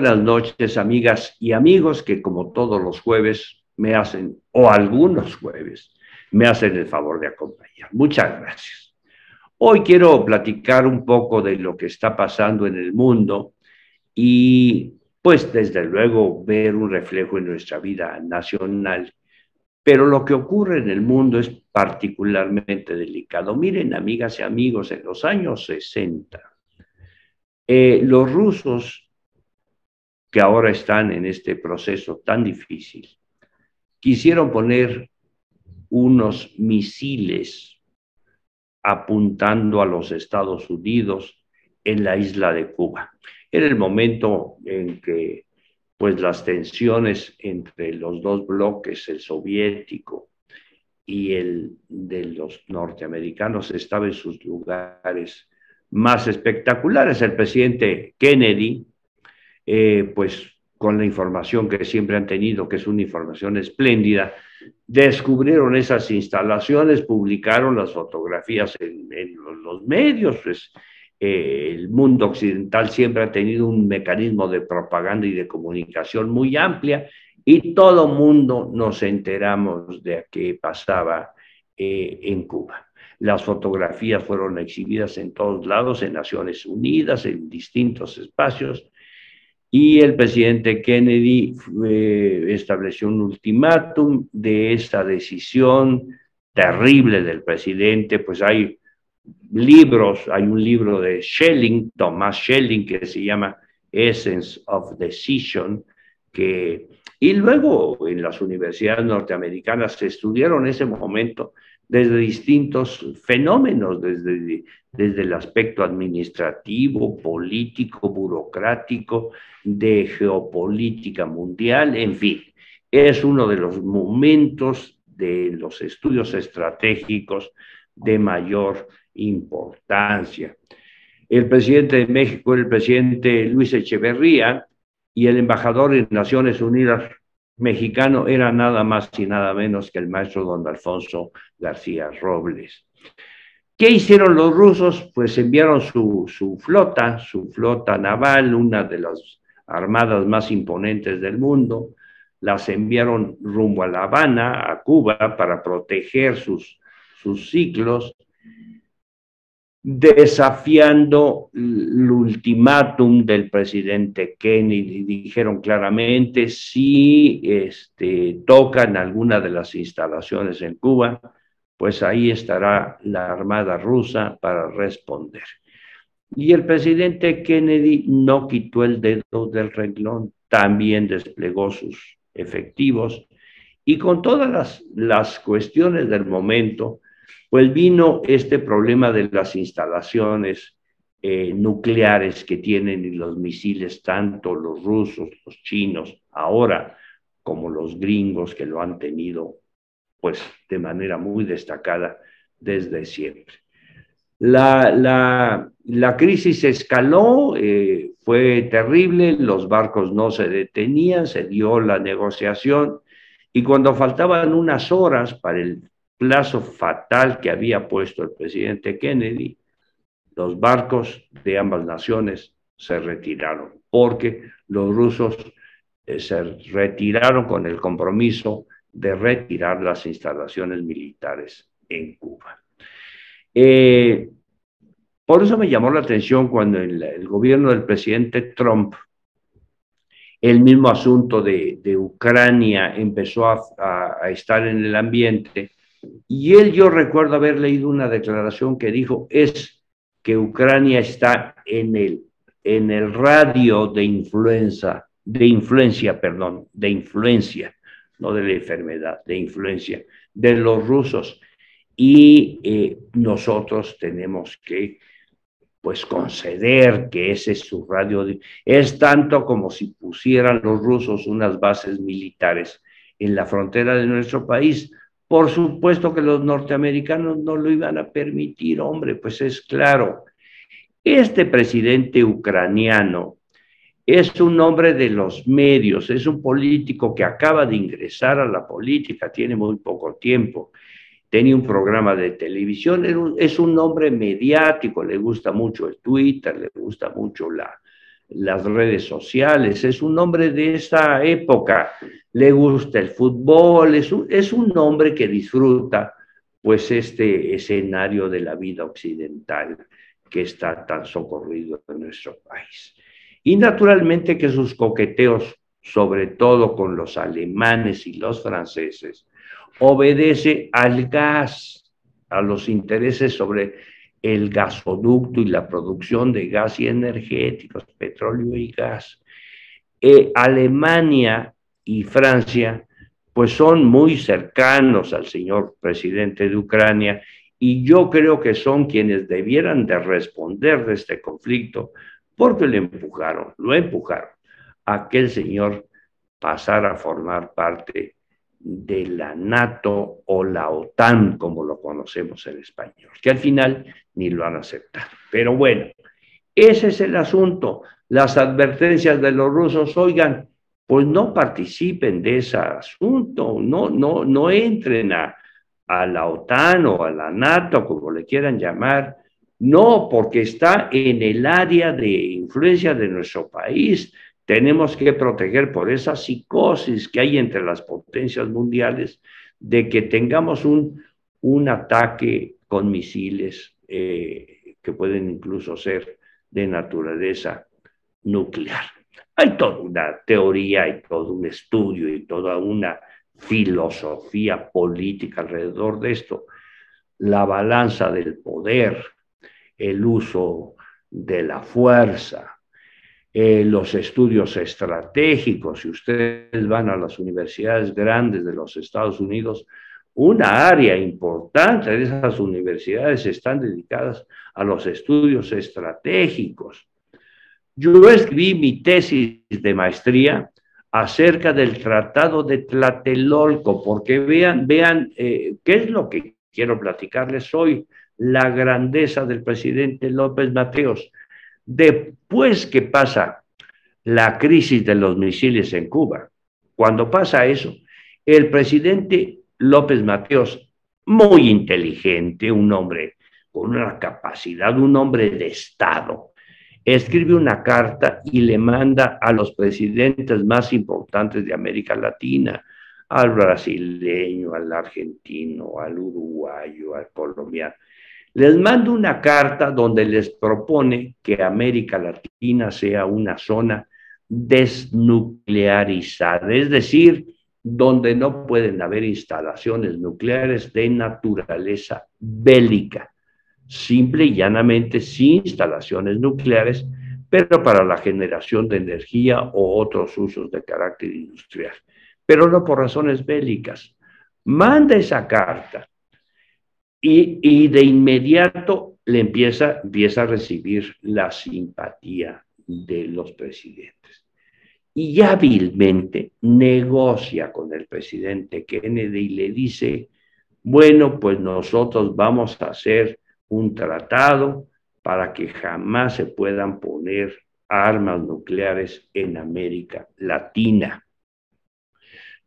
buenas noches, amigas y amigos que como todos los jueves me hacen, o algunos jueves, me hacen el favor de acompañar. Muchas gracias. Hoy quiero platicar un poco de lo que está pasando en el mundo y pues desde luego ver un reflejo en nuestra vida nacional. Pero lo que ocurre en el mundo es particularmente delicado. Miren, amigas y amigos, en los años 60, eh, los rusos que ahora están en este proceso tan difícil, quisieron poner unos misiles apuntando a los Estados Unidos en la isla de Cuba. Era el momento en que pues las tensiones entre los dos bloques, el soviético y el de los norteamericanos, estaban en sus lugares más espectaculares. El presidente Kennedy, eh, pues con la información que siempre han tenido, que es una información espléndida, descubrieron esas instalaciones, publicaron las fotografías en, los medios, pues eh, el mundo occidental siempre ha tenido un mecanismo de propaganda y de comunicación muy amplia y todo mundo nos enteramos de qué pasaba eh, en Cuba. Las fotografías fueron exhibidas en todos lados, en Naciones Unidas, en distintos espacios, y el presidente Kennedy eh, estableció un ultimátum de esta decisión terrible del presidente, pues hay libros, hay un libro de Schelling, Thomas Schelling, que se llama Essence of Decision, que, y luego en las universidades norteamericanas se estudiaron ese momento desde distintos fenómenos, desde, desde el aspecto administrativo, político, burocrático, de geopolítica mundial, en fin, es uno de los momentos de los estudios estratégicos de mayor importancia. El presidente de México, el presidente Luis Echeverría y el embajador en Naciones Unidas mexicano era nada más y nada menos que el maestro don Alfonso García Robles. ¿Qué hicieron los rusos? Pues enviaron su, su, flota, su flota naval, una de las armadas más imponentes del mundo, las enviaron rumbo a La Habana, a Cuba, para proteger sus, sus ciclos desafiando el ultimátum del presidente Kennedy. Dijeron claramente, si este, tocan alguna de las instalaciones en Cuba, pues ahí estará la Armada rusa para responder. Y el presidente Kennedy no quitó el dedo del renglón, también desplegó sus efectivos y con todas las, las cuestiones del momento, pues vino este problema de las instalaciones eh, nucleares que tienen y los misiles, tanto los rusos, los chinos, ahora como los gringos que lo han tenido pues de manera muy destacada desde siempre. La, la, la crisis escaló, eh, fue terrible, los barcos no se detenían, se dio la negociación y cuando faltaban unas horas para el plazo fatal que había puesto el presidente Kennedy, los barcos de ambas naciones se retiraron, porque los rusos eh, se retiraron con el compromiso de retirar las instalaciones militares en Cuba. Eh, por eso me llamó la atención cuando el, gobierno del presidente Trump, el mismo asunto de, Ucrania empezó a estar en el ambiente, y él, yo recuerdo haber leído una declaración que dijo, es que Ucrania está en el, en el radio de influencia, de influencia, perdón, de influencia, no de la enfermedad, de influencia de los rusos. Y eh, nosotros tenemos que, pues, conceder que ese es su radio. es tanto como si pusieran los rusos unas bases militares en la frontera de nuestro país por supuesto que los norteamericanos no lo iban a permitir, hombre, pues es claro. Este presidente ucraniano es un hombre de los medios, es un político que acaba de ingresar a la política, tiene muy poco tiempo, tenía un programa de televisión, es un hombre mediático, le gusta mucho el Twitter, le gusta mucho la, las redes sociales, es un hombre de esa época, le gusta el fútbol, es un, es un hombre que disfruta pues este escenario de la vida occidental que está tan socorrido en nuestro país. Y naturalmente que sus coqueteos, sobre todo con los alemanes y los franceses, obedece al gas, a los intereses sobre el gasoducto y la producción de gas y energéticos, petróleo y gas. Eh, Alemania y Francia pues son muy cercanos al señor presidente de Ucrania y yo creo que son quienes debieran de responder de este conflicto porque le empujaron, lo empujaron a que el señor pasara a formar parte de la NATO o la OTAN, como lo conocemos en español, que al final ni lo han aceptado. Pero bueno, ese es el asunto. Las advertencias de los rusos, oigan, pues no participen de ese asunto, no, no, no entren a, a la OTAN o a la NATO, como le quieran llamar, no, porque está en el área de influencia de nuestro país. Tenemos que proteger por esa psicosis que hay entre las potencias mundiales de que tengamos un, un ataque con misiles eh, que pueden incluso ser de naturaleza nuclear. Hay toda una teoría, hay todo un estudio y toda una filosofía política alrededor de esto. La balanza del poder, el uso de la fuerza, eh, los estudios estratégicos, si ustedes van a las universidades grandes de los Estados Unidos, una área importante de esas universidades están dedicadas a los estudios estratégicos. Yo escribí mi tesis de maestría acerca del Tratado de Tlatelolco, porque vean, vean eh, qué es lo que quiero platicarles hoy, la grandeza del presidente López Mateos. Después que pasa la crisis de los misiles en Cuba, cuando pasa eso, el presidente López Mateos, muy inteligente, un hombre con una capacidad, un hombre de Estado, escribe una carta y le manda a los presidentes más importantes de América Latina, al brasileño, al argentino, al uruguayo, al colombiano, les mando una carta donde les propone que América Latina sea una zona desnuclearizada, es decir, donde no pueden haber instalaciones nucleares de naturaleza bélica, simple y llanamente sin instalaciones nucleares, pero para la generación de energía o otros usos de carácter industrial, pero no por razones bélicas. Manda esa carta y, de inmediato le empieza, empieza a recibir la simpatía de los presidentes. Y hábilmente negocia con el presidente Kennedy y le dice, bueno, pues nosotros vamos a hacer un tratado para que jamás se puedan poner armas nucleares en América Latina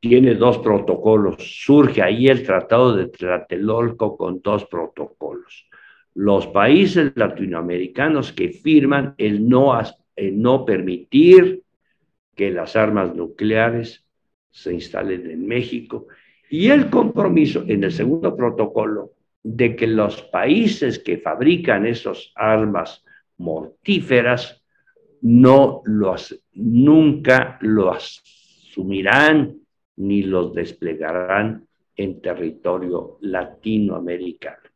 tiene dos protocolos. Surge ahí el Tratado de Tlatelolco con dos protocolos. Los países latinoamericanos que firman el no, el no permitir que las armas nucleares se instalen en México y el compromiso en el segundo protocolo de que los países que fabrican esas armas mortíferas no los, nunca lo asumirán ni los desplegarán en territorio latinoamericano.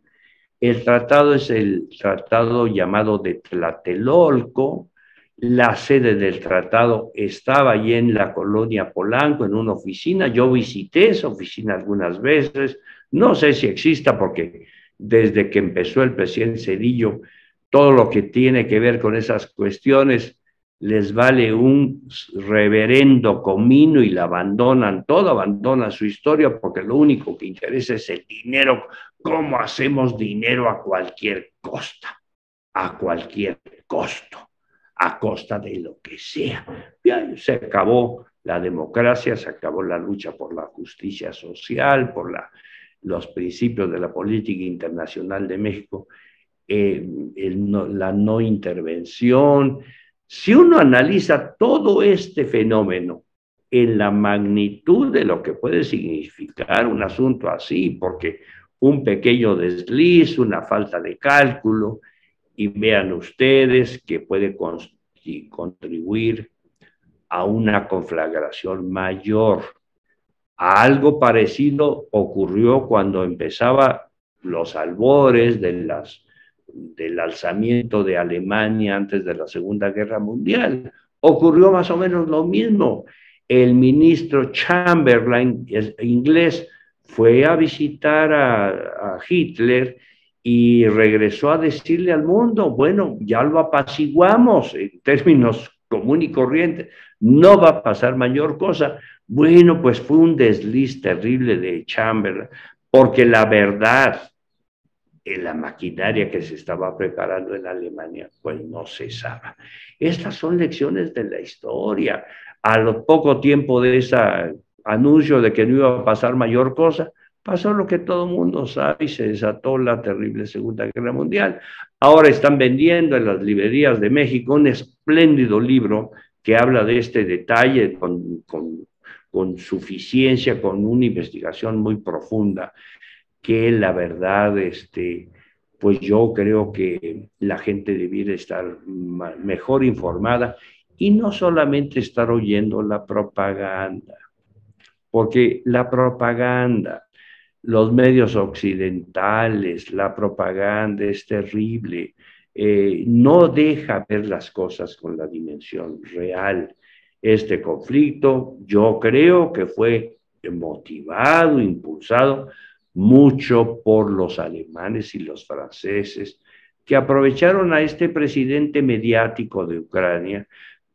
El tratado es el tratado llamado de Tlatelolco. La sede del tratado estaba allí en la colonia Polanco, en una oficina. Yo visité esa oficina algunas veces. No sé si exista porque desde que empezó el presidente Cedillo, todo lo que tiene que ver con esas cuestiones les vale un reverendo comino y la abandonan todo, abandonan su historia porque lo único que interesa es el dinero, cómo hacemos dinero a cualquier costa, a cualquier costo, a costa de lo que sea. Ya se acabó la democracia, se acabó la lucha por la justicia social, por la, los principios de la política internacional de México, eh, la no intervención, Si uno analiza todo este fenómeno en la magnitud de lo que puede significar un asunto así, porque un pequeño desliz, una falta de cálculo, y vean ustedes que puede contribuir a una conflagración mayor. Algo parecido ocurrió cuando empezaba los albores de las, del alzamiento de Alemania antes de la Segunda Guerra Mundial. Ocurrió más o menos lo mismo. El ministro Chamberlain, inglés, fue a visitar a, Hitler y regresó a decirle al mundo, bueno, ya lo apaciguamos en términos común y corriente, no va a pasar mayor cosa. Bueno, pues fue un desliz terrible de Chamberlain, porque la verdad, en la maquinaria que se estaba preparando en Alemania, pues no cesaba. Estas son lecciones de la historia. A lo poco tiempo de ese anuncio de que no iba a pasar mayor cosa, pasó lo que todo el mundo sabe y se desató la terrible Segunda Guerra Mundial. Ahora están vendiendo en las librerías de México un espléndido libro que habla de este detalle con, con, con suficiencia, con una investigación muy profunda que la verdad, este, pues yo creo que la gente debiera estar mejor informada y no solamente estar oyendo la propaganda, porque la propaganda, los medios occidentales, la propaganda es terrible, eh, no deja ver las cosas con la dimensión real. Este conflicto yo creo que fue motivado, impulsado mucho por los alemanes y los franceses, que aprovecharon a este presidente mediático de Ucrania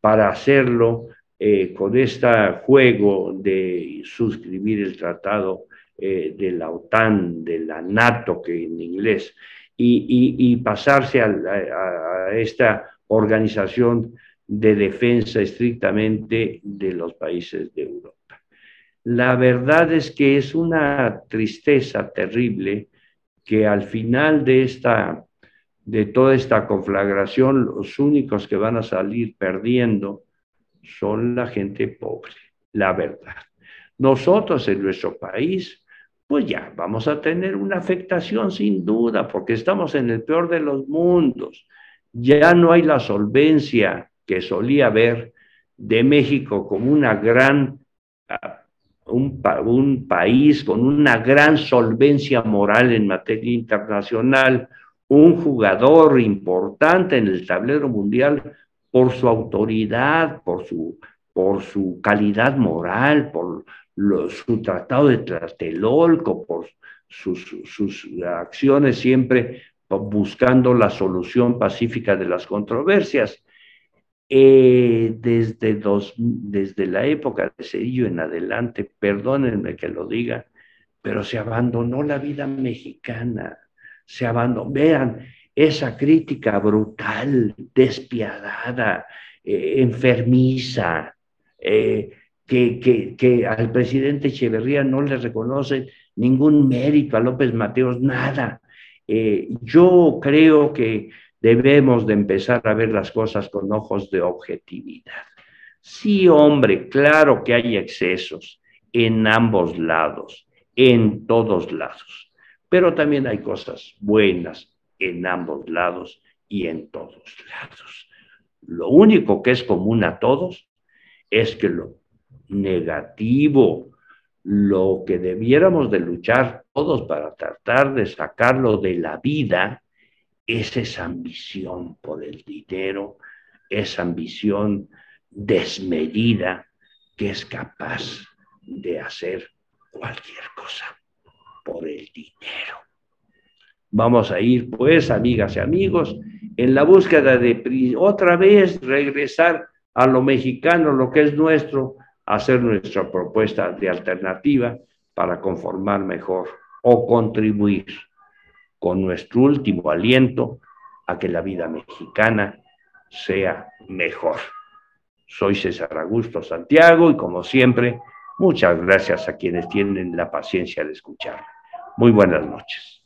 para hacerlo eh, con este juego de suscribir el tratado eh, de la OTAN, de la NATO, que en inglés, y, pasarse a esta organización de defensa estrictamente de los países de Europa. La verdad es que es una tristeza terrible que al final de esta de toda esta conflagración los únicos que van a salir perdiendo son la gente pobre, la verdad. Nosotros en nuestro país, pues ya vamos a tener una afectación sin duda, porque estamos en el peor de los mundos. Ya no hay la solvencia que solía haber de México como una gran un, un, país con una gran solvencia moral en materia internacional, un jugador importante en el tablero mundial por su autoridad, por su, por su calidad moral, por su tratado de Tlatelolco, por sus, sus acciones siempre buscando la solución pacífica de las controversias. Eh, desde, dos, desde la época de Cedillo en adelante, perdónenme que lo diga, pero se abandonó la vida mexicana, se abandonó, vean, esa crítica brutal, despiadada, eh, enfermiza, eh, que, que, que, al presidente Echeverría no le reconoce ningún mérito, a López Mateos, nada. yo creo que debemos de empezar a ver las cosas con ojos de objetividad. Sí, hombre, claro que hay excesos en ambos lados, en todos lados, pero también hay cosas buenas en ambos lados y en todos lados. Lo único que es común a todos es que lo negativo, lo que debiéramos de luchar todos para tratar de sacarlo de la vida, es esa ambición por el dinero, esa ambición desmedida que es capaz de hacer cualquier cosa por el dinero. Vamos a ir, pues, amigas y amigos, en la búsqueda de otra vez regresar a lo mexicano, lo que es nuestro, hacer nuestra propuesta de alternativa para conformar mejor o contribuir con nuestro último aliento a que la vida mexicana sea mejor. Soy César Augusto Santiago y como siempre, muchas gracias a quienes tienen la paciencia de escuchar. Muy buenas noches.